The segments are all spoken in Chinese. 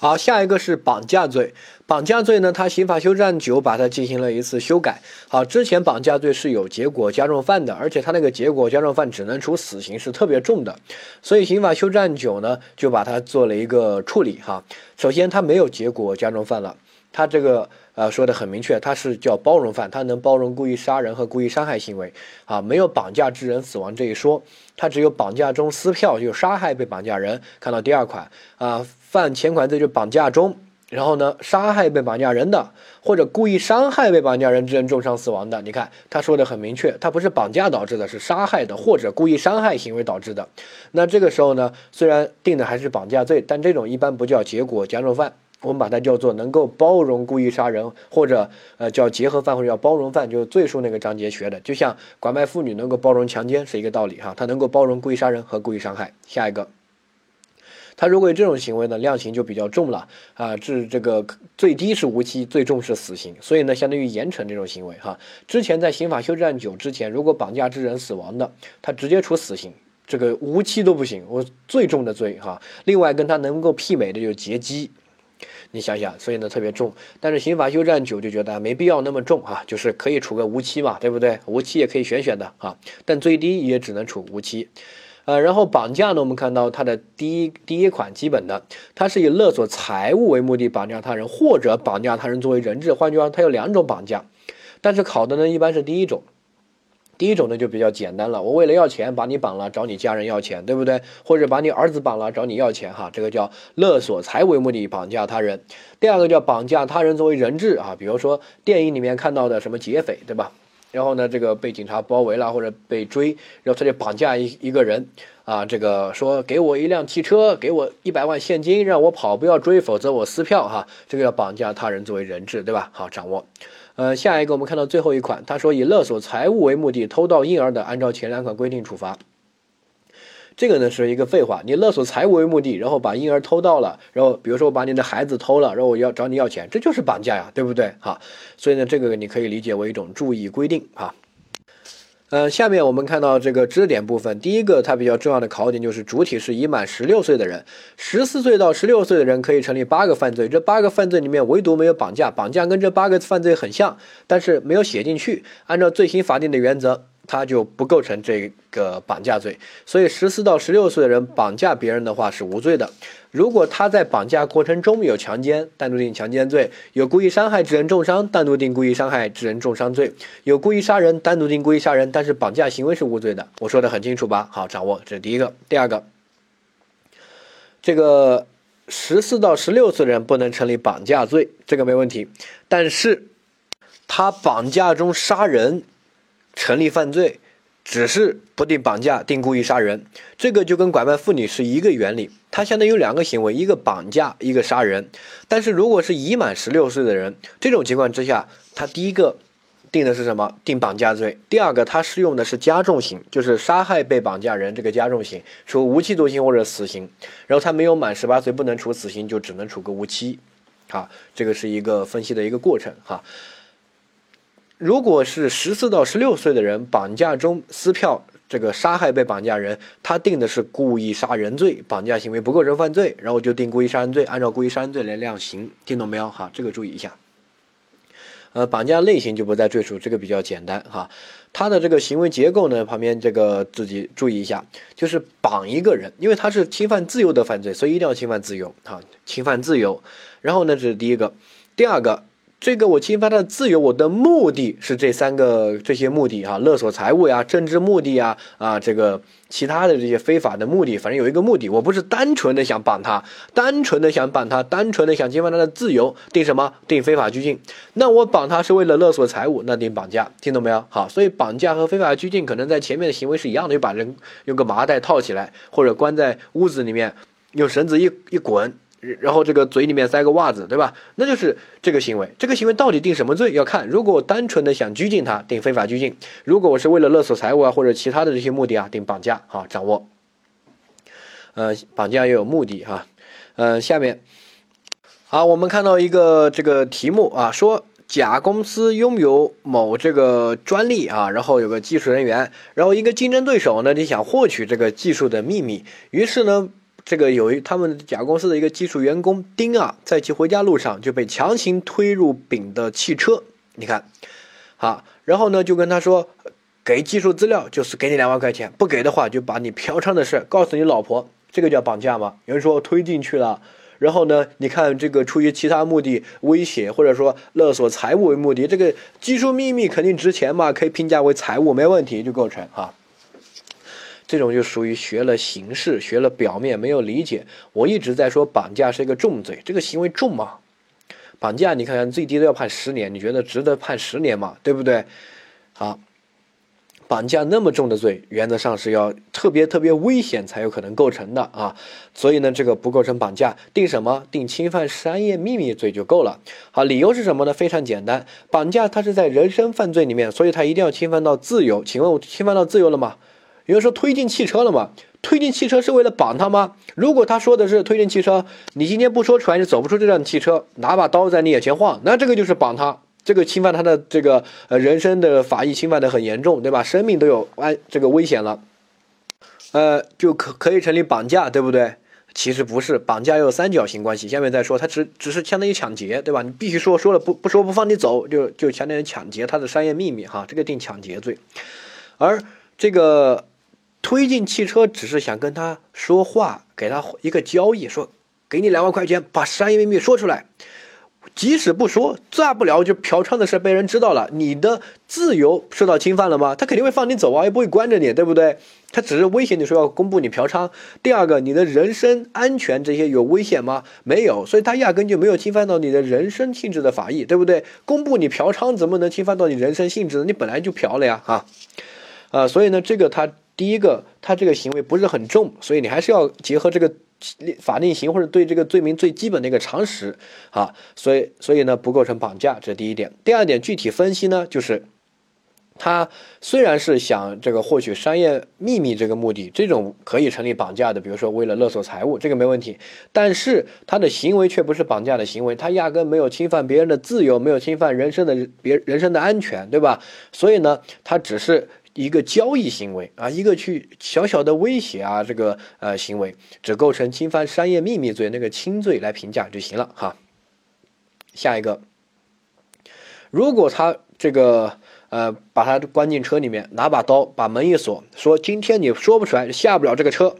好，下一个是绑架罪。绑架罪呢，它刑法修正案九把它进行了一次修改。好，之前绑架罪是有结果加重犯的，而且它那个结果加重犯只能处死刑，是特别重的。所以刑法修正案九呢，就把它做了一个处理。哈，首先它没有结果加重犯了，它这个呃说的很明确，它是叫包容犯，它能包容故意杀人和故意伤害行为。啊，没有绑架致人死亡这一说，它只有绑架中撕票就杀害被绑架人。看到第二款啊。犯前款罪就绑架中，然后呢，杀害被绑架人的，或者故意伤害被绑架人致人重伤死亡的，你看他说的很明确，他不是绑架导致的，是杀害的或者故意伤害行为导致的。那这个时候呢，虽然定的还是绑架罪，但这种一般不叫结果加重犯，我们把它叫做能够包容故意杀人，或者呃叫结合犯或者叫包容犯，就是罪数那个章节学的，就像拐卖妇女能够包容强奸是一个道理哈，它能够包容故意杀人和故意伤害。下一个。他如果有这种行为呢，量刑就比较重了啊，至这个最低是无期，最重是死刑，所以呢，相当于严惩这种行为哈。之前在刑法修正案九之前，如果绑架致人死亡的，他直接处死刑，这个无期都不行，我最重的罪哈。另外跟他能够媲美的就是劫机，你想想，所以呢特别重。但是刑法修正案九就觉得没必要那么重哈，就是可以处个无期嘛，对不对？无期也可以选选的哈，但最低也只能处无期。呃，然后绑架呢，我们看到它的第一第一款基本的，它是以勒索财物为目的绑架他人，或者绑架他人作为人质。换句话，它有两种绑架，但是考的呢一般是第一种。第一种呢就比较简单了，我为了要钱把你绑了，找你家人要钱，对不对？或者把你儿子绑了找你要钱，哈，这个叫勒索财为目的绑架他人。第二个叫绑架他人作为人质啊，比如说电影里面看到的什么劫匪，对吧？然后呢，这个被警察包围了或者被追，然后他就绑架一一个人，啊，这个说给我一辆汽车，给我一百万现金，让我跑，不要追，否则我撕票哈。这个要绑架他人作为人质，对吧？好，掌握。呃，下一个我们看到最后一款，他说以勒索财物为目的偷盗婴儿的，按照前两款规定处罚。这个呢是一个废话，你勒索财物为目的，然后把婴儿偷到了，然后比如说我把你的孩子偷了，然后我要找你要钱，这就是绑架呀，对不对？哈，所以呢，这个你可以理解为一种注意规定哈。呃，下面我们看到这个知识点部分，第一个它比较重要的考点就是主体是已满十六岁的人，十四岁到十六岁的人可以成立八个犯罪，这八个犯罪里面唯独没有绑架，绑架跟这八个犯罪很像，但是没有写进去，按照罪刑法定的原则。他就不构成这个绑架罪，所以十四到十六岁的人绑架别人的话是无罪的。如果他在绑架过程中有强奸，单独定强奸罪；有故意伤害致人重伤，单独定故意伤害致人重伤罪；有故意杀人，单独定故意杀人。但是绑架行为是无罪的，我说的很清楚吧？好，掌握这是第一个。第二个，这个十四到十六岁的人不能成立绑架罪，这个没问题。但是他绑架中杀人。成立犯罪，只是不定绑架，定故意杀人，这个就跟拐卖妇女是一个原理。它相当于有两个行为，一个绑架，一个杀人。但是如果是已满十六岁的人，这种情况之下，他第一个定的是什么？定绑架罪。第二个，他适用的是加重刑，就是杀害被绑架人这个加重刑，处无期徒刑或者死刑。然后他没有满十八岁，不能处死刑，就只能处个无期。好，这个是一个分析的一个过程哈。如果是十四到十六岁的人绑架中撕票，这个杀害被绑架人，他定的是故意杀人罪，绑架行为不构成犯罪，然后就定故意杀人罪，按照故意杀人罪来量刑，听懂没有？哈，这个注意一下。呃，绑架类型就不再赘述，这个比较简单哈。他的这个行为结构呢，旁边这个自己注意一下，就是绑一个人，因为他是侵犯自由的犯罪，所以一定要侵犯自由哈，侵犯自由。然后呢，这是第一个，第二个。这个我侵犯他的自由，我的目的是这三个这些目的啊，勒索财物呀，政治目的呀，啊，这个其他的这些非法的目的，反正有一个目的，我不是单纯的想绑他，单纯的想绑他，单纯的想侵犯他的自由，定什么？定非法拘禁。那我绑他是为了勒索财物，那定绑架，听懂没有？好，所以绑架和非法拘禁可能在前面的行为是一样的，就把人用个麻袋套起来，或者关在屋子里面，用绳子一一滚。然后这个嘴里面塞个袜子，对吧？那就是这个行为。这个行为到底定什么罪？要看。如果单纯的想拘禁他，定非法拘禁；如果我是为了勒索财物啊，或者其他的这些目的啊，定绑架。好，掌握。呃，绑架要有目的哈。呃，下面，好，我们看到一个这个题目啊，说甲公司拥有某这个专利啊，然后有个技术人员，然后一个竞争对手呢，你想获取这个技术的秘密，于是呢。这个有一他们甲公司的一个技术员工丁啊，在其回家路上就被强行推入丙的汽车。你看，好，然后呢就跟他说，给技术资料就是给你两万块钱，不给的话就把你嫖娼的事告诉你老婆，这个叫绑架吗？有人说推进去了，然后呢，你看这个出于其他目的威胁或者说勒索财物为目的，这个技术秘密肯定值钱嘛，可以评价为财物，没问题就构成哈。这种就属于学了形式，学了表面，没有理解。我一直在说绑架是一个重罪，这个行为重吗？绑架你看看最低都要判十年，你觉得值得判十年吗？对不对？好，绑架那么重的罪，原则上是要特别特别危险才有可能构成的啊。所以呢，这个不构成绑架，定什么？定侵犯商业秘密罪就够了。好，理由是什么呢？非常简单，绑架它是在人身犯罪里面，所以它一定要侵犯到自由。请问我侵犯到自由了吗？有人说推进汽车了嘛？推进汽车是为了绑他吗？如果他说的是推进汽车，你今天不说出来，你走不出这辆汽车，拿把刀在你眼前晃，那这个就是绑他，这个侵犯他的这个呃人身的法益侵犯的很严重，对吧？生命都有安这个危险了，呃，就可可以成立绑架，对不对？其实不是，绑架有三角形关系。下面再说，他只只是相当于抢劫，对吧？你必须说说了不不说不放你走，就就相当于抢劫他的商业秘密哈，这个定抢劫罪，而这个。推进汽车只是想跟他说话，给他一个交易，说给你两万块钱，把商业秘密说出来。即使不说，大不了就嫖娼的事被人知道了，你的自由受到侵犯了吗？他肯定会放你走啊，也不会关着你，对不对？他只是威胁你说要公布你嫖娼。第二个，你的人身安全这些有危险吗？没有，所以他压根就没有侵犯到你的人身性质的法益，对不对？公布你嫖娼怎么能侵犯到你人身性质呢？你本来就嫖了呀，啊，啊，所以呢，这个他。第一个，他这个行为不是很重，所以你还是要结合这个法定刑或者对这个罪名最基本的一个常识啊，所以所以呢不构成绑架，这是第一点。第二点具体分析呢，就是他虽然是想这个获取商业秘密这个目的，这种可以成立绑架的，比如说为了勒索财物，这个没问题，但是他的行为却不是绑架的行为，他压根没有侵犯别人的自由，没有侵犯人身的别人身的安全，对吧？所以呢，他只是。一个交易行为啊，一个去小小的威胁啊，这个呃行为只构成侵犯商业秘密罪那个轻罪来评价就行了哈。下一个，如果他这个呃把他关进车里面，拿把刀把门一锁，说今天你说不出来下不了这个车，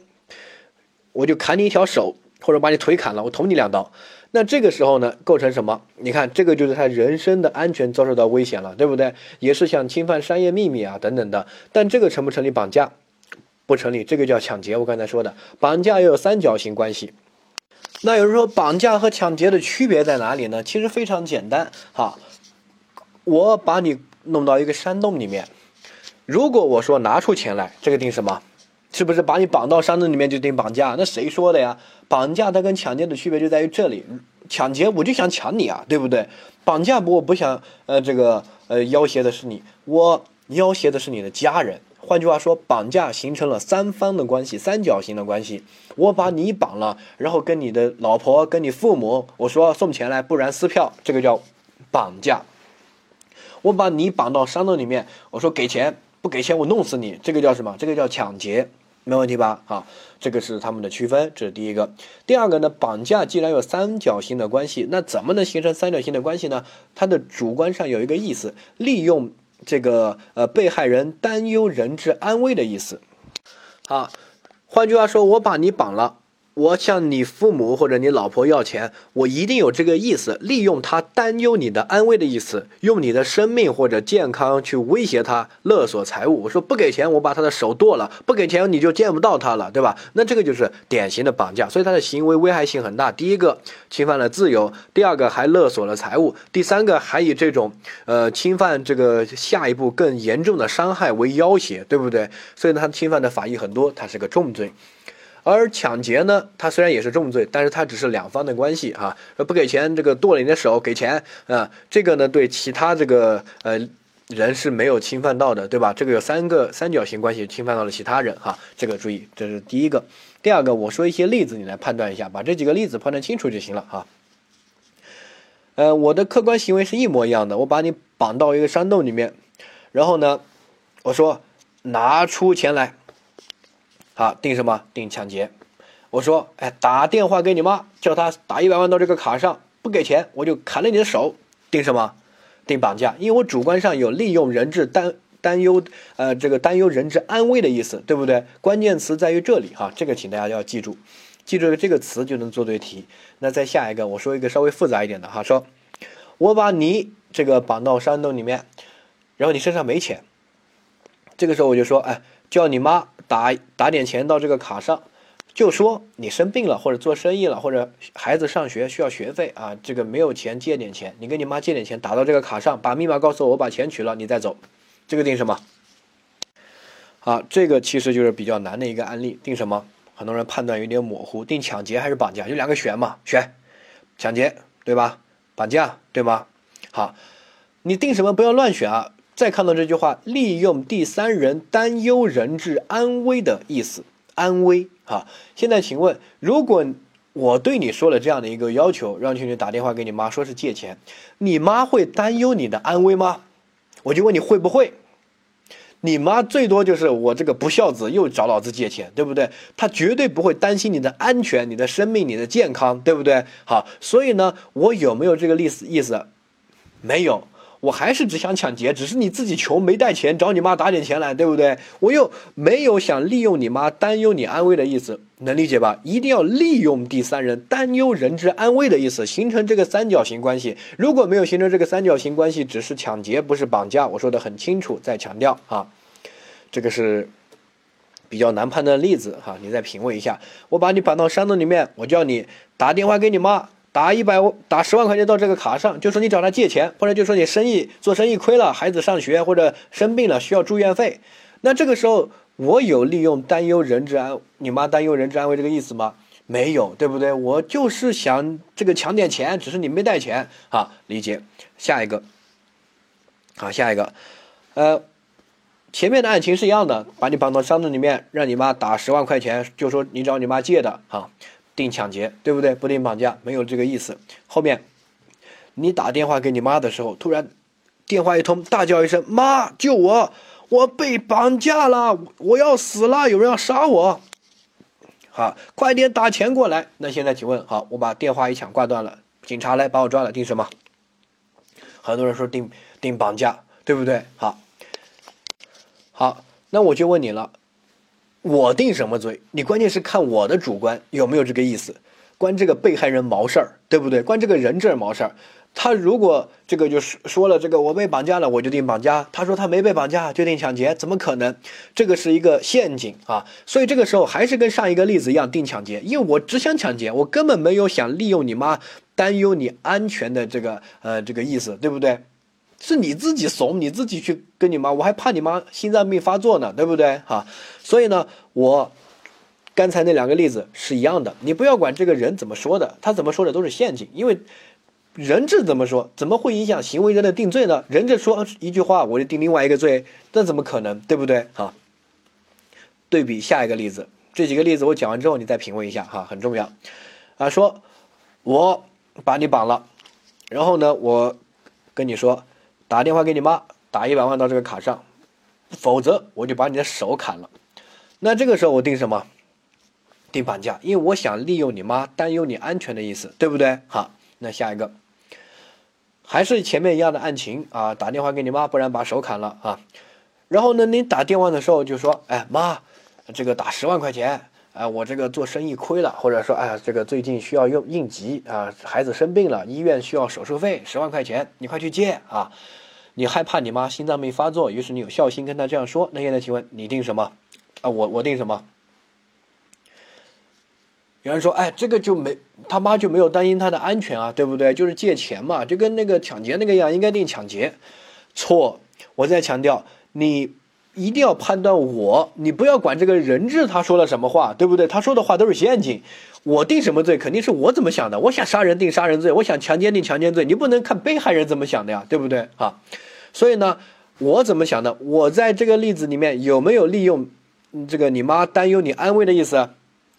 我就砍你一条手，或者把你腿砍了，我捅你两刀。那这个时候呢，构成什么？你看，这个就是他人身的安全遭受到危险了，对不对？也是想侵犯商业秘密啊，等等的。但这个成不成立绑架？不成立，这个叫抢劫。我刚才说的，绑架又有三角形关系。那有人说，绑架和抢劫的区别在哪里呢？其实非常简单。哈，我把你弄到一个山洞里面，如果我说拿出钱来，这个定什么？是不是把你绑到山洞里面就定绑架？那谁说的呀？绑架它跟抢劫的区别就在于这里，抢劫我就想抢你啊，对不对？绑架不我不想呃这个呃要挟的是你，我要挟的是你的家人。换句话说，绑架形成了三方的关系，三角形的关系。我把你绑了，然后跟你的老婆、跟你父母，我说送钱来，不然撕票，这个叫绑架。我把你绑到山洞里面，我说给钱，不给钱我弄死你，这个叫什么？这个叫抢劫。没问题吧？好，这个是他们的区分，这是第一个。第二个呢，绑架既然有三角形的关系，那怎么能形成三角形的关系呢？它的主观上有一个意思，利用这个呃被害人担忧人质安危的意思。好，换句话说，我把你绑了。我向你父母或者你老婆要钱，我一定有这个意思，利用他担忧你的安危的意思，用你的生命或者健康去威胁他，勒索财物。我说不给钱，我把他的手剁了；不给钱，你就见不到他了，对吧？那这个就是典型的绑架，所以他的行为危害性很大。第一个侵犯了自由，第二个还勒索了财物，第三个还以这种呃侵犯这个下一步更严重的伤害为要挟，对不对？所以，他侵犯的法益很多，他是个重罪。而抢劫呢，它虽然也是重罪，但是它只是两方的关系啊。说不给钱，这个剁了你的手，给钱啊，这个呢对其他这个呃人是没有侵犯到的，对吧？这个有三个三角形关系侵犯到了其他人哈，这个注意，这是第一个。第二个，我说一些例子，你来判断一下，把这几个例子判断清楚就行了哈。呃，我的客观行为是一模一样的，我把你绑到一个山洞里面，然后呢，我说拿出钱来。啊，定什么？定抢劫。我说，哎，打电话给你妈，叫她打一百万到这个卡上，不给钱我就砍了你的手，定什么？定绑架，因为我主观上有利用人质担担忧，呃，这个担忧人质安危的意思，对不对？关键词在于这里哈，这个请大家要记住，记住了这个词就能做对题。那再下一个，我说一个稍微复杂一点的哈，说，我把你这个绑到山洞里面，然后你身上没钱，这个时候我就说，哎，叫你妈打打点钱到这个卡上。就说你生病了，或者做生意了，或者孩子上学需要学费啊，这个没有钱借点钱，你跟你妈借点钱，打到这个卡上，把密码告诉我，我把钱取了，你再走，这个定什么？好，这个其实就是比较难的一个案例，定什么？很多人判断有点模糊，定抢劫还是绑架？就两个选嘛，选抢劫对吧？绑架对吗？好，你定什么？不要乱选啊！再看到这句话，利用第三人担忧人质安危的意思。安危啊！现在请问，如果我对你说了这样的一个要求，让你打电话给你妈，说是借钱，你妈会担忧你的安危吗？我就问你会不会？你妈最多就是我这个不孝子又找老子借钱，对不对？她绝对不会担心你的安全、你的生命、你的健康，对不对？好，所以呢，我有没有这个意思？意思没有。我还是只想抢劫，只是你自己穷没带钱，找你妈打点钱来，对不对？我又没有想利用你妈担忧你安危的意思，能理解吧？一定要利用第三人担忧人质安危的意思，形成这个三角形关系。如果没有形成这个三角形关系，只是抢劫不是绑架，我说的很清楚，再强调啊，这个是比较难判断的例子哈，你再品味一下。我把你绑到山洞里面，我叫你打电话给你妈。打一百打十万块钱到这个卡上，就说你找他借钱，或者就说你生意做生意亏了，孩子上学或者生病了需要住院费，那这个时候我有利用担忧人质安，你妈担忧人质安危这个意思吗？没有，对不对？我就是想这个抢点钱，只是你没带钱啊，理解。下一个，好，下一个，呃，前面的案情是一样的，把你绑到箱子里面，让你妈打十万块钱，就说你找你妈借的啊。定抢劫，对不对？不定绑架，没有这个意思。后面，你打电话给你妈的时候，突然电话一通，大叫一声：“妈，救我！我被绑架了，我要死了，有人要杀我！”好，快点打钱过来。那现在请问，好，我把电话一抢挂断了，警察来把我抓了，定什么？很多人说定定绑架，对不对？好，好，那我就问你了。我定什么罪？你关键是看我的主观有没有这个意思，关这个被害人毛事儿，对不对？关这个人质毛事儿。他如果这个就是说了这个我被绑架了，我就定绑架；他说他没被绑架，就定抢劫，怎么可能？这个是一个陷阱啊！所以这个时候还是跟上一个例子一样定抢劫，因为我只想抢劫，我根本没有想利用你妈担忧你安全的这个呃这个意思，对不对？是你自己怂，你自己去跟你妈，我还怕你妈心脏病发作呢，对不对？哈，所以呢，我刚才那两个例子是一样的，你不要管这个人怎么说的，他怎么说的都是陷阱，因为人质怎么说，怎么会影响行为人的定罪呢？人质说一句话，我就定另外一个罪，那怎么可能，对不对？哈，对比下一个例子，这几个例子我讲完之后，你再品味一下，哈，很重要啊。说我把你绑了，然后呢，我跟你说。打电话给你妈，打一百万到这个卡上，否则我就把你的手砍了。那这个时候我定什么？定绑架，因为我想利用你妈担忧你安全的意思，对不对？好，那下一个还是前面一样的案情啊，打电话给你妈，不然把手砍了啊。然后呢，你打电话的时候就说：“哎妈，这个打十万块钱，哎我这个做生意亏了，或者说哎这个最近需要用应急啊，孩子生病了，医院需要手术费十万块钱，你快去借啊。”你害怕你妈心脏病发作，于是你有孝心跟她这样说。那现在请问你定什么？啊，我我定什么？有人说，哎，这个就没他妈就没有担心他的安全啊，对不对？就是借钱嘛，就跟那个抢劫那个样，应该定抢劫。错，我再强调，你一定要判断我，你不要管这个人质他说了什么话，对不对？他说的话都是陷阱。我定什么罪，肯定是我怎么想的。我想杀人定杀人罪，我想强奸定强奸罪。你不能看被害人怎么想的呀，对不对？啊？所以呢，我怎么想的？我在这个例子里面有没有利用这个你妈担忧你安危的意思？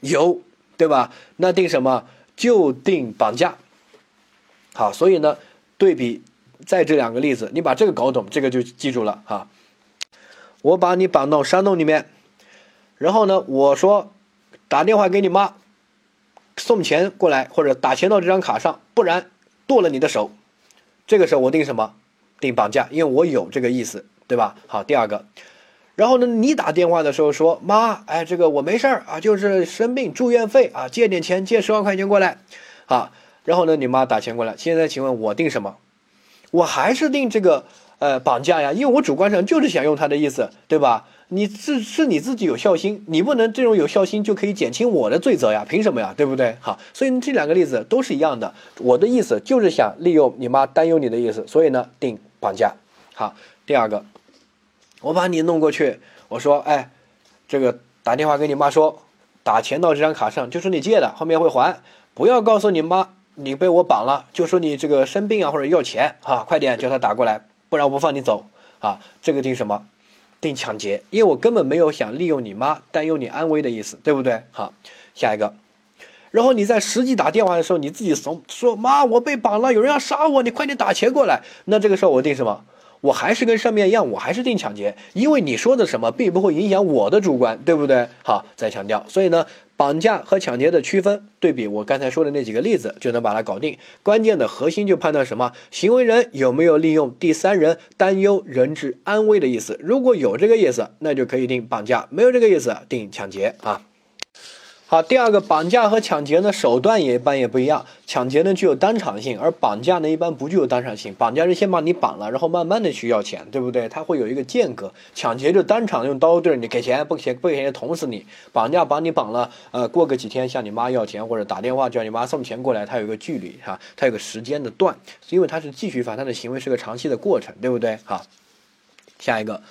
有，对吧？那定什么？就定绑架。好，所以呢，对比在这两个例子，你把这个搞懂，这个就记住了哈。我把你绑到山洞里面，然后呢，我说打电话给你妈，送钱过来或者打钱到这张卡上，不然剁了你的手。这个时候我定什么？定绑架，因为我有这个意思，对吧？好，第二个，然后呢，你打电话的时候说妈，哎，这个我没事儿啊，就是生病住院费啊，借点钱，借十万块钱过来，啊，然后呢，你妈打钱过来，现在请问我定什么？我还是定这个呃绑架呀，因为我主观上就是想用他的意思，对吧？你是是你自己有孝心，你不能这种有孝心就可以减轻我的罪责呀？凭什么呀？对不对？好，所以这两个例子都是一样的。我的意思就是想利用你妈担忧你的意思，所以呢定绑架。好，第二个，我把你弄过去，我说，哎，这个打电话给你妈说，打钱到这张卡上，就说你借的，后面会还，不要告诉你妈你被我绑了，就说你这个生病啊或者要钱啊，快点叫他打过来，不然我不放你走啊。这个定什么？定抢劫，因为我根本没有想利用你妈担忧你安危的意思，对不对？好，下一个，然后你在实际打电话的时候，你自己怂说妈，我被绑了，有人要杀我，你快点打钱过来。那这个时候我定什么？我还是跟上面一样，我还是定抢劫，因为你说的什么并不会影响我的主观，对不对？好，再强调，所以呢，绑架和抢劫的区分对比，我刚才说的那几个例子就能把它搞定。关键的核心就判断什么？行为人有没有利用第三人担忧人质安危的意思？如果有这个意思，那就可以定绑架；没有这个意思，定抢劫啊。好，第二个绑架和抢劫呢，手段也一般也不一样。抢劫呢具有当场性，而绑架呢一般不具有当场性。绑架是先把你绑了，然后慢慢的去要钱，对不对？它会有一个间隔。抢劫就当场用刀对着你给钱，不给钱不给钱捅死你。绑架把你绑了，呃，过个几天向你妈要钱，或者打电话叫你妈送钱过来，它有一个距离哈，它有个时间的段，因为它是继续犯，它的行为是个长期的过程，对不对？好，下一个。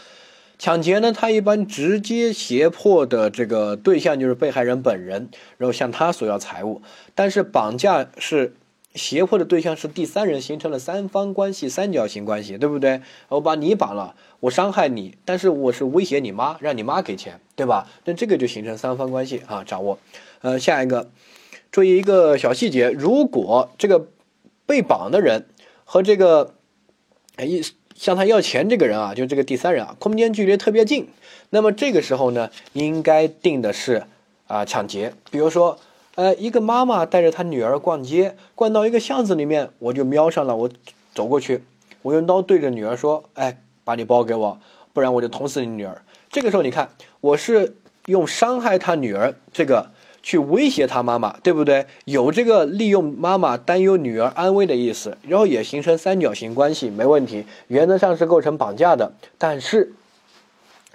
抢劫呢，他一般直接胁迫的这个对象就是被害人本人，然后向他索要财物。但是绑架是胁迫的对象是第三人，形成了三方关系、三角形关系，对不对？我把你绑了，我伤害你，但是我是威胁你妈，让你妈给钱，对吧？那这个就形成三方关系啊，掌握。呃，下一个，注意一个小细节，如果这个被绑的人和这个意思。向他要钱这个人啊，就这个第三人啊，空间距离特别近，那么这个时候呢，应该定的是啊抢劫。比如说，呃，一个妈妈带着她女儿逛街，逛到一个巷子里面，我就瞄上了，我走过去，我用刀对着女儿说：“哎，把你包给我，不然我就捅死你女儿。”这个时候你看，我是用伤害他女儿这个。去威胁他妈妈，对不对？有这个利用妈妈担忧女儿安危的意思，然后也形成三角形关系，没问题。原则上是构成绑架的，但是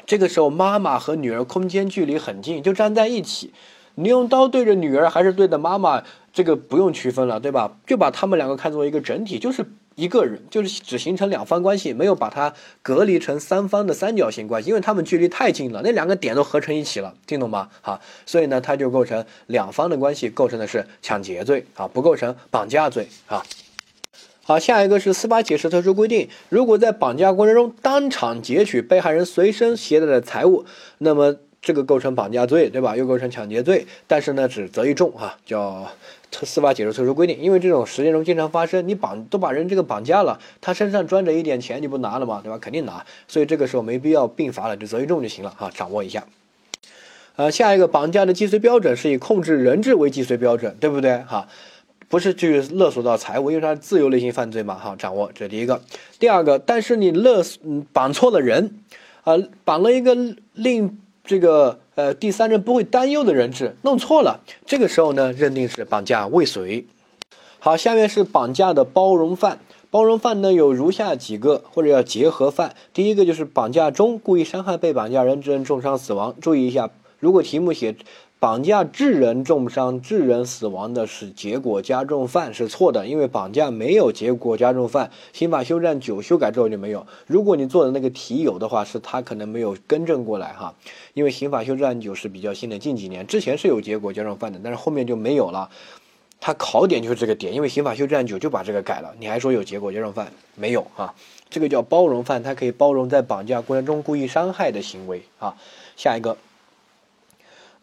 这个时候妈妈和女儿空间距离很近，就站在一起，你用刀对着女儿还是对着妈妈，这个不用区分了，对吧？就把他们两个看作一个整体，就是。一个人就是只形成两方关系，没有把它隔离成三方的三角形关系，因为他们距离太近了，那两个点都合成一起了，听懂吗？好，所以呢，它就构成两方的关系，构成的是抢劫罪啊，不构成绑架罪啊。好，下一个是司法解释特殊规定，如果在绑架过程中当场劫取被害人随身携带的财物，那么这个构成绑架罪，对吧？又构成抢劫罪，但是呢，只择一重哈，叫。特司法解释特殊规定，因为这种实践中经常发生，你绑都把人这个绑架了，他身上装着一点钱，你不拿了吗？对吧？肯定拿，所以这个时候没必要并罚了，就择一重就行了哈，掌握一下。呃，下一个绑架的既遂标准是以控制人质为既遂标准，对不对？哈，不是去勒索到财物，因为它是自由类型犯罪嘛，哈，掌握这第一个。第二个，但是你勒绑错了人，啊，绑了一个令这个。呃，第三人不会担忧的人质弄错了，这个时候呢，认定是绑架未遂。好，下面是绑架的包容犯。包容犯呢有如下几个，或者要结合犯。第一个就是绑架中故意伤害被绑架人致人重伤死亡。注意一下，如果题目写。绑架致人重伤、致人死亡的是结果加重犯是错的，因为绑架没有结果加重犯。刑法修正九修改之后就没有。如果你做的那个题有的话，是他可能没有更正过来哈。因为刑法修正九是比较新的，近几年之前是有结果加重犯的，但是后面就没有了。他考点就是这个点，因为刑法修正九就把这个改了。你还说有结果加重犯没有啊？这个叫包容犯，它可以包容在绑架过程中故意伤害的行为啊。下一个。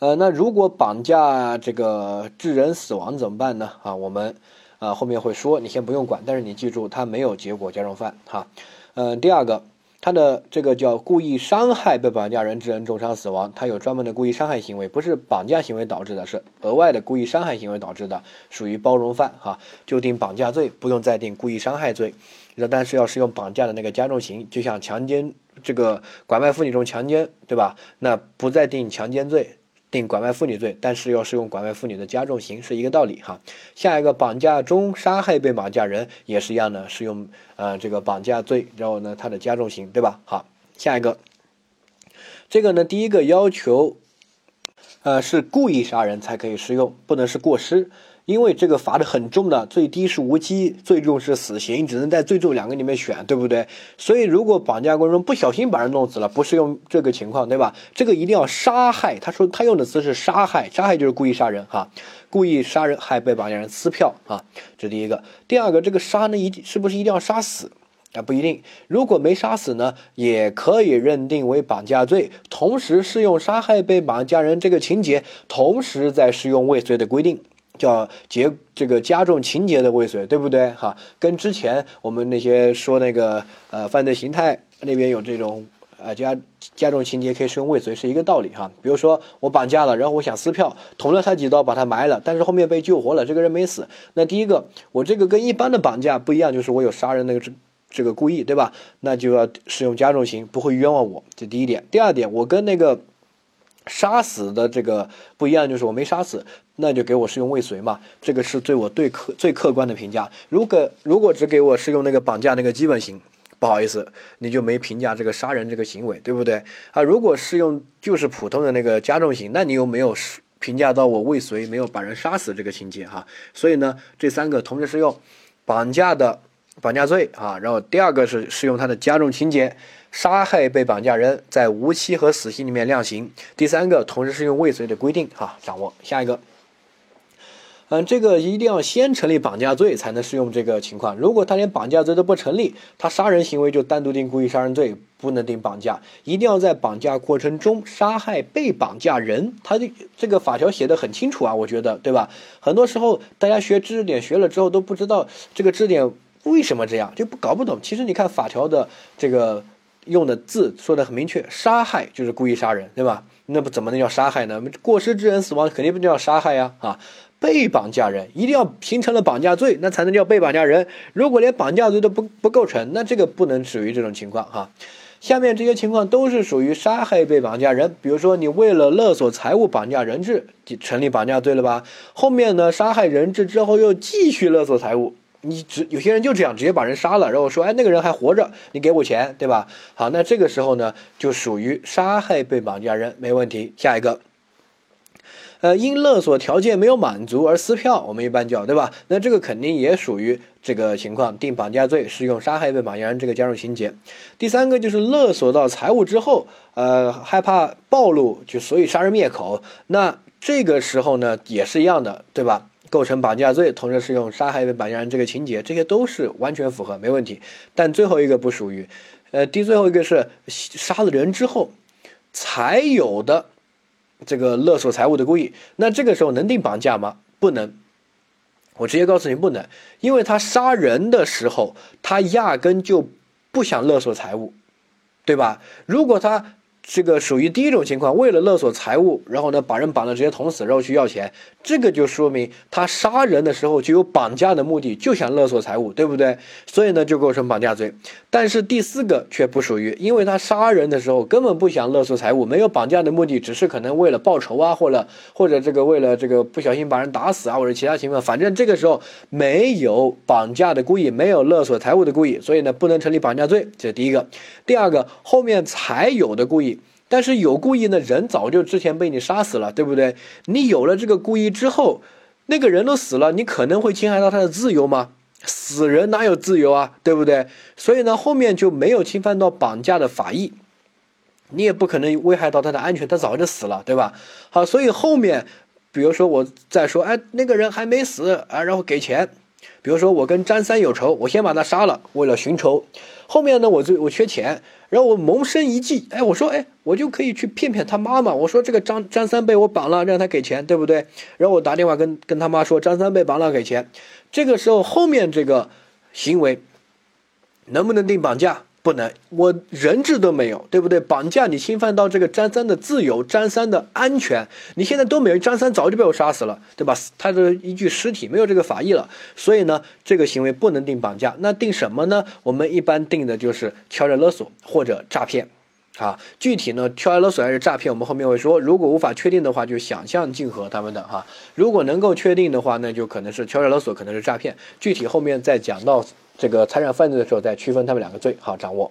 呃，那如果绑架这个致人死亡怎么办呢？啊，我们啊后面会说，你先不用管，但是你记住，他没有结果加重犯哈。呃，第二个，他的这个叫故意伤害被绑架人致人重伤死亡，他有专门的故意伤害行为，不是绑架行为导致的，是额外的故意伤害行为导致的，属于包容犯哈，就定绑架罪，不用再定故意伤害罪。那但是要适用绑架的那个加重刑，就像强奸这个拐卖妇女中强奸，对吧？那不再定强奸罪。定拐卖妇女罪，但是要适用拐卖妇女的加重刑是一个道理哈。下一个绑架中杀害被绑架人也是一样的，适用呃这个绑架罪，然后呢它的加重刑对吧？好，下一个，这个呢第一个要求，呃是故意杀人才可以适用，不能是过失。因为这个罚的很重的，最低是无期，最重是死刑，只能在最重两个里面选，对不对？所以如果绑架过程中不小心把人弄死了，不适用这个情况，对吧？这个一定要杀害。他说他用的词是杀害，杀害就是故意杀人哈，故意杀人害被绑架人撕票啊，这第一个。第二个，这个杀呢一定是不是一定要杀死啊？不一定，如果没杀死呢，也可以认定为绑架罪，同时适用杀害被绑架人这个情节，同时再适用未遂的规定。叫结这个加重情节的未遂，对不对？哈，跟之前我们那些说那个呃犯罪形态那边有这种呃加加重情节可以适用未遂是一个道理哈。比如说我绑架了，然后我想撕票，捅了他几刀把他埋了，但是后面被救活了，这个人没死。那第一个，我这个跟一般的绑架不一样，就是我有杀人那个这这个故意，对吧？那就要适用加重刑，不会冤枉我。这第一点。第二点，我跟那个。杀死的这个不一样，就是我没杀死，那就给我适用未遂嘛。这个是对我最客最客观的评价。如果如果只给我适用那个绑架那个基本刑，不好意思，你就没评价这个杀人这个行为，对不对啊？如果适用就是普通的那个加重刑，那你又没有评价到我未遂，没有把人杀死这个情节哈。所以呢，这三个同时适用绑架的绑架罪啊，然后第二个是适用它的加重情节。杀害被绑架人在无期和死刑里面量刑。第三个，同时适用未遂的规定，哈，掌握下一个。嗯，这个一定要先成立绑架罪才能适用这个情况。如果他连绑架罪都不成立，他杀人行为就单独定故意杀人罪，不能定绑架。一定要在绑架过程中杀害被绑架人。他的这个法条写的很清楚啊，我觉得，对吧？很多时候大家学知识点学了之后都不知道这个知识点为什么这样，就不搞不懂。其实你看法条的这个。用的字说的很明确，杀害就是故意杀人，对吧？那不怎么能叫杀害呢？过失致人死亡肯定不叫杀害呀！啊，被绑架人一定要形成了绑架罪，那才能叫被绑架人。如果连绑架罪都不不构成，那这个不能属于这种情况哈。下面这些情况都是属于杀害被绑架人，比如说你为了勒索财物绑架人质，就成立绑架罪了吧？后面呢，杀害人质之后又继续勒索财物。你只有些人就这样直接把人杀了，然后说，哎，那个人还活着，你给我钱，对吧？好，那这个时候呢，就属于杀害被绑架人，没问题。下一个，呃，因勒索条件没有满足而撕票，我们一般叫，对吧？那这个肯定也属于这个情况，定绑架罪，适用杀害被绑架人这个加重情节。第三个就是勒索到财物之后，呃，害怕暴露，就所以杀人灭口，那这个时候呢，也是一样的，对吧？构成绑架罪，同时适用杀害被绑架人这个情节，这些都是完全符合，没问题。但最后一个不属于，呃，第最后一个是杀了人之后才有的这个勒索财物的故意，那这个时候能定绑架吗？不能。我直接告诉你不能，因为他杀人的时候，他压根就不想勒索财物，对吧？如果他。这个属于第一种情况，为了勒索财物，然后呢把人绑了直接捅死，然后去要钱，这个就说明他杀人的时候就有绑架的目的，就想勒索财物，对不对？所以呢就构成绑架罪。但是第四个却不属于，因为他杀人的时候根本不想勒索财物，没有绑架的目的，只是可能为了报仇啊，或者或者这个为了这个不小心把人打死啊，或者其他情况，反正这个时候没有绑架的故意，没有勒索财物的故意，所以呢不能成立绑架罪。这是第一个。第二个，后面才有的故意。但是有故意的人早就之前被你杀死了，对不对？你有了这个故意之后，那个人都死了，你可能会侵害到他的自由吗？死人哪有自由啊，对不对？所以呢，后面就没有侵犯到绑架的法益，你也不可能危害到他的安全，他早就死了，对吧？好，所以后面，比如说我再说，哎，那个人还没死啊，然后给钱。比如说我跟张三有仇，我先把他杀了，为了寻仇。后面呢，我就我缺钱，然后我萌生一计，哎，我说，哎，我就可以去骗骗他妈妈。我说这个张张三被我绑了，让他给钱，对不对？然后我打电话跟跟他妈说，张三被绑了，给钱。这个时候后面这个行为能不能定绑架？不能，我人质都没有，对不对？绑架你侵犯到这个张三的自由，张三的安全，你现在都没有，张三早就被我杀死了，对吧？他的一具尸体没有这个法益了，所以呢，这个行为不能定绑架。那定什么呢？我们一般定的就是敲诈勒索或者诈骗。啊，具体呢，敲诈勒索还是诈骗，我们后面会说。如果无法确定的话，就想象竞合他们的哈。如果能够确定的话，那就可能是敲诈勒索，可能是诈骗。具体后面再讲到这个财产犯罪的时候，再区分他们两个罪，好掌握。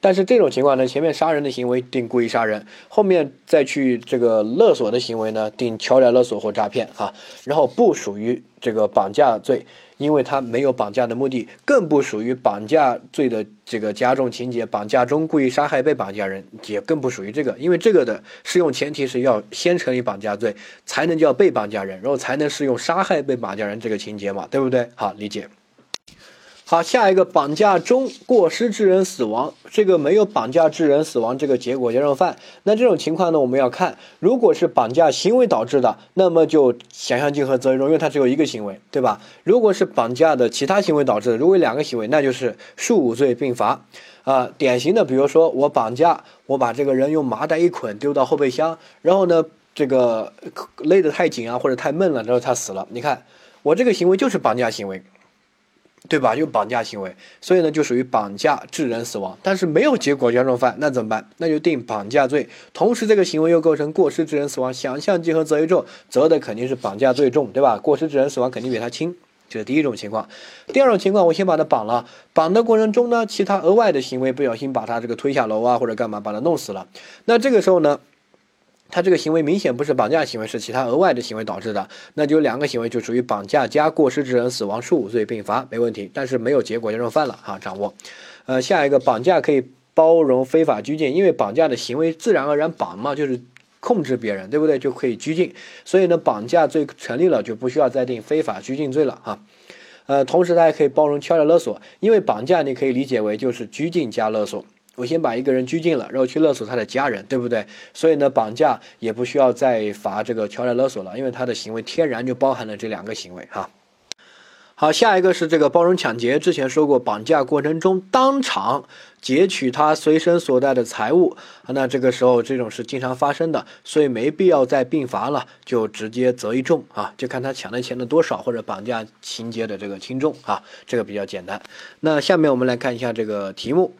但是这种情况呢，前面杀人的行为定故意杀人，后面再去这个勒索的行为呢，定敲诈勒索或诈骗哈，然后不属于这个绑架罪，因为他没有绑架的目的，更不属于绑架罪的这个加重情节，绑架中故意杀害被绑架人也更不属于这个，因为这个的适用前提是要先成立绑架罪，才能叫被绑架人，然后才能适用杀害被绑架人这个情节嘛，对不对？好，理解。好，下一个绑架中过失致人死亡，这个没有绑架致人死亡这个结果加重犯，那这种情况呢，我们要看，如果是绑架行为导致的，那么就想象竞合责任重，因为它只有一个行为，对吧？如果是绑架的其他行为导致的，如果两个行为，那就是数罪并罚。啊，典型的，比如说我绑架，我把这个人用麻袋一捆丢到后备箱，然后呢，这个勒得太紧啊，或者太闷了，然后他死了。你看，我这个行为就是绑架行为。对吧？有绑架行为，所以呢就属于绑架致人死亡，但是没有结果加重犯，那怎么办？那就定绑架罪。同时这个行为又构成过失致人死亡，想象竞合责为重，责的肯定是绑架罪重，对吧？过失致人死亡肯定比他轻，这是第一种情况。第二种情况，我先把他绑了，绑的过程中呢，其他额外的行为不小心把他这个推下楼啊，或者干嘛把他弄死了，那这个时候呢？他这个行为明显不是绑架行为，是其他额外的行为导致的，那就两个行为就属于绑架加过失致人死亡数罪并罚，没问题。但是没有结果加重犯了哈，掌握。呃，下一个绑架可以包容非法拘禁，因为绑架的行为自然而然绑嘛，就是控制别人，对不对？就可以拘禁，所以呢，绑架罪成立了，就不需要再定非法拘禁罪了哈。呃，同时它还可以包容敲诈勒索，因为绑架你可以理解为就是拘禁加勒索。我先把一个人拘禁了，然后去勒索他的家人，对不对？所以呢，绑架也不需要再罚这个敲诈勒索了，因为他的行为天然就包含了这两个行为哈。好，下一个是这个包容抢劫。之前说过，绑架过程中当场劫取他随身所带的财物，那这个时候这种是经常发生的，所以没必要再并罚了，就直接择一重啊，就看他抢的钱的多少或者绑架情节的这个轻重啊，这个比较简单。那下面我们来看一下这个题目。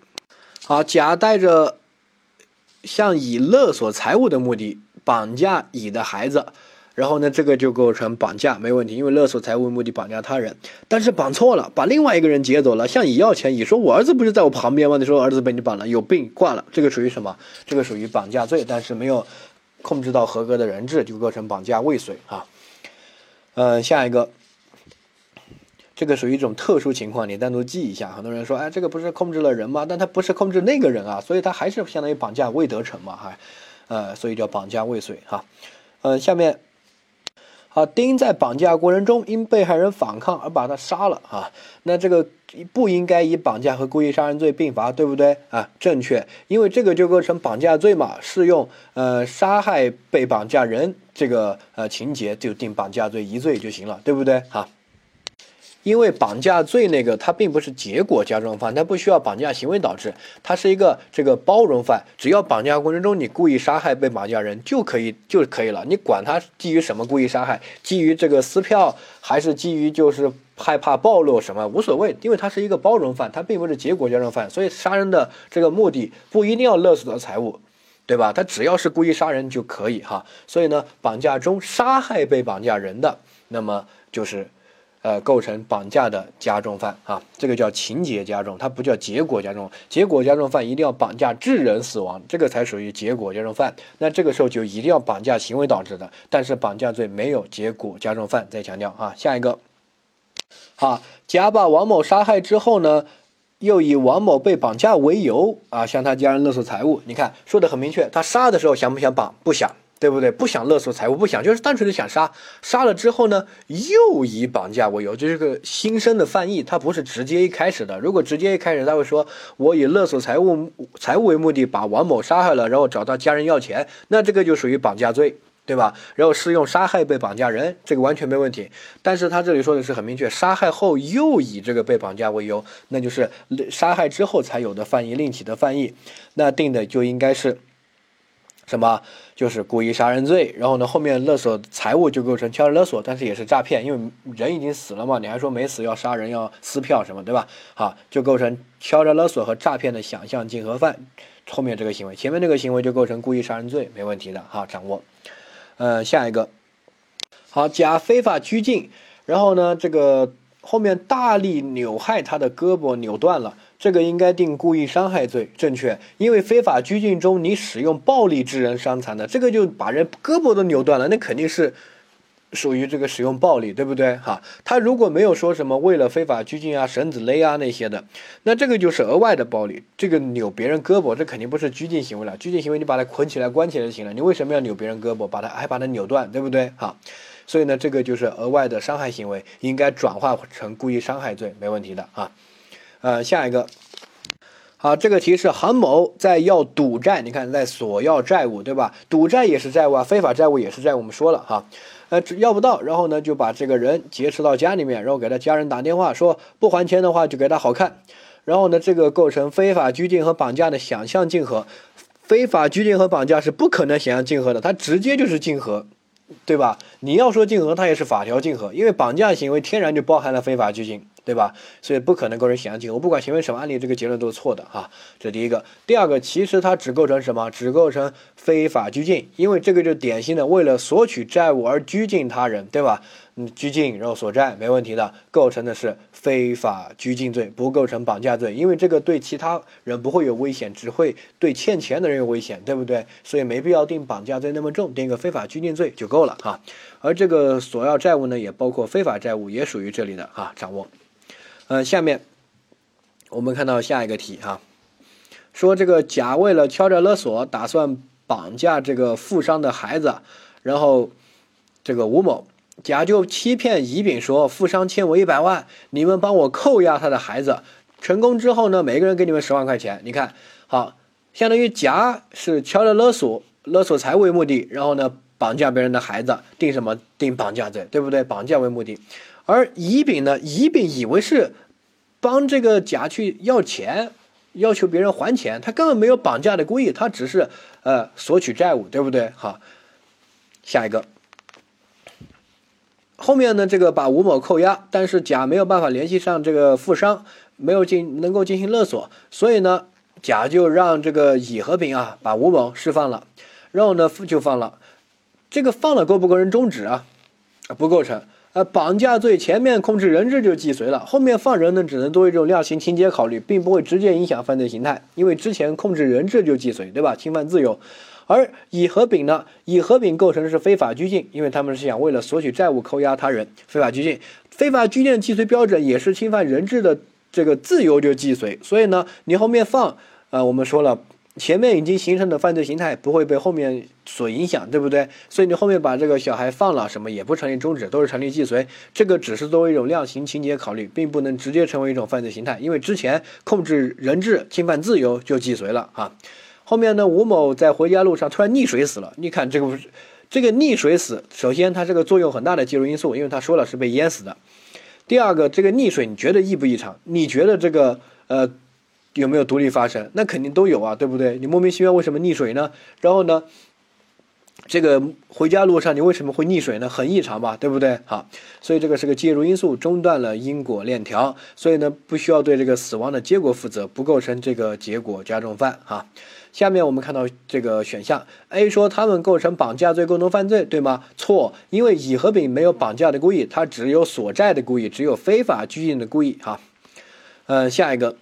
好，甲带着向乙勒索财物的目的绑架乙的孩子，然后呢，这个就构成绑架，没问题，因为勒索财物目的绑架他人，但是绑错了，把另外一个人劫走了，向乙要钱，乙说我儿子不是在我旁边吗？你说儿子被你绑了，有病挂了，这个属于什么？这个属于绑架罪，但是没有控制到合格的人质，就构成绑架未遂啊。嗯，下一个。这个属于一种特殊情况，你单独记一下。很多人说，哎，这个不是控制了人吗？但他不是控制那个人啊，所以他还是相当于绑架未得逞嘛，哈，呃，所以叫绑架未遂哈。嗯，下面，好，丁在绑架过程中因被害人反抗而把他杀了啊，那这个不应该以绑架和故意杀人罪并罚，对不对啊？正确，因为这个就构成绑架罪嘛，适用呃杀害被绑架人这个呃情节就定绑架罪一罪就行了，对不对？哈。因为绑架罪那个，它并不是结果加重犯，它不需要绑架行为导致，它是一个这个包容犯。只要绑架过程中你故意杀害被绑架人就可以就可以了，你管他基于什么故意杀害，基于这个撕票还是基于就是害怕暴露什么无所谓，因为它是一个包容犯，它并不是结果加重犯，所以杀人的这个目的不一定要勒索的财物，对吧？他只要是故意杀人就可以哈。所以呢，绑架中杀害被绑架人的，那么就是。呃，构成绑架的加重犯啊，这个叫情节加重，它不叫结果加重。结果加重犯一定要绑架致人死亡，这个才属于结果加重犯。那这个时候就一定要绑架行为导致的，但是绑架罪没有结果加重犯。再强调啊，下一个，好，甲把王某杀害之后呢，又以王某被绑架为由啊，向他家人勒索财物。你看说的很明确，他杀的时候想不想绑？不想。对不对？不想勒索财物，不想，就是单纯的想杀。杀了之后呢，又以绑架为由，这是个新生的犯意，他不是直接一开始的。如果直接一开始，他会说我以勒索财物财物为目的把王某杀害了，然后找到家人要钱，那这个就属于绑架罪，对吧？然后适用杀害被绑架人，这个完全没问题。但是他这里说的是很明确，杀害后又以这个被绑架为由，那就是杀害之后才有的犯意，另起的犯意，那定的就应该是。什么？就是故意杀人罪，然后呢，后面勒索财物就构成敲诈勒索，但是也是诈骗，因为人已经死了嘛，你还说没死要杀人要撕票什么，对吧？好，就构成敲诈勒索和诈骗的想象竞合犯，后面这个行为，前面这个行为就构成故意杀人罪，没问题的哈，掌握。呃，下一个，好，甲非法拘禁，然后呢，这个后面大力扭害他的胳膊扭断了。这个应该定故意伤害罪，正确。因为非法拘禁中，你使用暴力致人伤残的，这个就把人胳膊都扭断了，那肯定是属于这个使用暴力，对不对？哈，他如果没有说什么为了非法拘禁啊、绳子勒啊那些的，那这个就是额外的暴力。这个扭别人胳膊，这肯定不是拘禁行为了。拘禁行为你把他捆起来、关起来就行了，你为什么要扭别人胳膊，把他还把他扭断，对不对？哈，所以呢，这个就是额外的伤害行为，应该转化成故意伤害罪，没问题的啊。呃，下一个，好，这个题是韩某在要赌债，你看在索要债务，对吧？赌债也是债务啊，非法债务也是债务，我们说了哈，呃，要不到，然后呢就把这个人劫持到家里面，然后给他家人打电话说不还钱的话就给他好看，然后呢这个构成非法拘禁和绑架的想象竞合，非法拘禁和绑架是不可能想象竞合的，它直接就是竞合。对吧？你要说竞合，它也是法条竞合，因为绑架行为天然就包含了非法拘禁，对吧？所以不可能构成想象竞合。我不管前面什么案例，这个结论都是错的哈。这第一个，第二个，其实它只构成什么？只构成非法拘禁，因为这个就典型的为了索取债务而拘禁他人，对吧？嗯，拘禁然后索债没问题的，构成的是非法拘禁罪，不构成绑架罪，因为这个对其他人不会有危险，只会对欠钱的人有危险，对不对？所以没必要定绑架罪那么重，定一个非法拘禁罪就够了哈。而这个索要债务呢，也包括非法债务，也属于这里的哈。掌握。呃，下面我们看到下一个题哈，说这个甲为了敲诈勒索，打算绑架这个富商的孩子，然后这个吴某。甲就欺骗乙丙说，富商欠我一百万，你们帮我扣押他的孩子。成功之后呢，每个人给你们十万块钱。你看好，相当于甲是敲诈勒索，勒索财为目的，然后呢绑架别人的孩子，定什么？定绑架罪，对不对？绑架为目的。而乙丙呢，乙丙以为是帮这个甲去要钱，要求别人还钱，他根本没有绑架的故意，他只是呃索取债务，对不对？好，下一个。后面呢，这个把吴某扣押，但是甲没有办法联系上这个富商，没有进能够进行勒索，所以呢，甲就让这个乙和丙啊把吴某释放了，然后呢就放了，这个放了够不构成终止啊？不构成。呃，绑架罪前面控制人质就既遂了，后面放人呢只能作为这种量刑情节考虑，并不会直接影响犯罪形态，因为之前控制人质就既遂，对吧？侵犯自由。而乙和丙呢？乙和丙构成的是非法拘禁，因为他们是想为了索取债务扣押他人，非法拘禁。非法拘禁的既遂标准也是侵犯人质的这个自由就既遂，所以呢，你后面放，呃，我们说了，前面已经形成的犯罪形态不会被后面所影响，对不对？所以你后面把这个小孩放了，什么也不成立终止，都是成立既遂。这个只是作为一种量刑情节考虑，并不能直接成为一种犯罪形态，因为之前控制人质侵犯自由就既遂了啊。后面呢，吴某在回家路上突然溺水死了。你看这个不是，这个溺水死，首先它这个作用很大的介入因素，因为他说了是被淹死的。第二个，这个溺水你觉得异不异常？你觉得这个呃有没有独立发生？那肯定都有啊，对不对？你莫名其妙为什么溺水呢？然后呢，这个回家路上你为什么会溺水呢？很异常吧，对不对？好，所以这个是个介入因素，中断了因果链条，所以呢不需要对这个死亡的结果负责，不构成这个结果加重犯哈。下面我们看到这个选项 A 说他们构成绑架罪共同犯罪，对吗？错，因为乙和丙没有绑架的故意，他只有索债的故意，只有非法拘禁的故意。哈，嗯，下一个，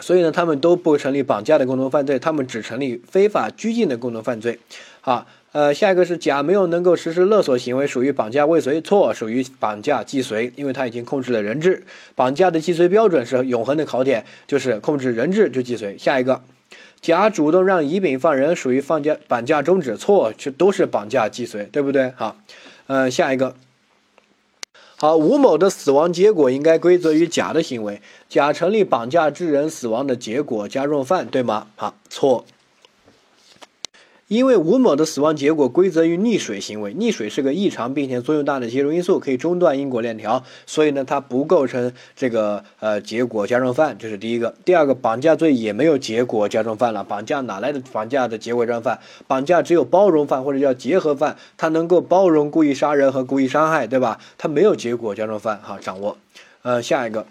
所以呢，他们都不成立绑架的共同犯罪，他们只成立非法拘禁的共同犯罪。好，呃，下一个是甲没有能够实施勒索行为，属于绑架未遂，错，属于绑架既遂，因为他已经控制了人质。绑架的既遂标准是永恒的考点，就是控制人质就既遂。下一个。甲主动让乙丙放人，属于放假绑架终止，错，这都是绑架既遂，对不对？好，呃，下一个，好，吴某的死亡结果应该归责于甲的行为，甲成立绑架致人死亡的结果加重犯，对吗？好，错。因为吴某的死亡结果归责于溺水行为，溺水是个异常并且作用大的介入因素，可以中断因果链条，所以呢，它不构成这个呃结果加重犯，这是第一个。第二个，绑架罪也没有结果加重犯了，绑架哪来的绑架的结果加重犯？绑架只有包容犯或者叫结合犯，它能够包容故意杀人和故意伤害，对吧？它没有结果加重犯，哈，掌握。呃，下一个。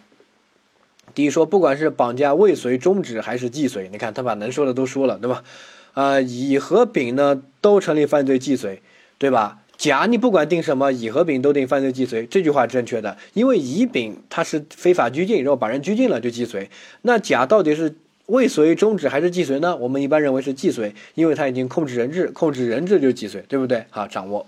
第一说，不管是绑架未遂终止还是既遂，你看他把能说的都说了，对吧？啊，乙和丙呢都成立犯罪既遂，对吧？甲你不管定什么，乙和丙都定犯罪既遂，这句话正确的，因为乙丙他是非法拘禁，然后把人拘禁了就既遂。那甲到底是未遂终止还是既遂呢？我们一般认为是既遂，因为他已经控制人质，控制人质就既遂，对不对？好，掌握。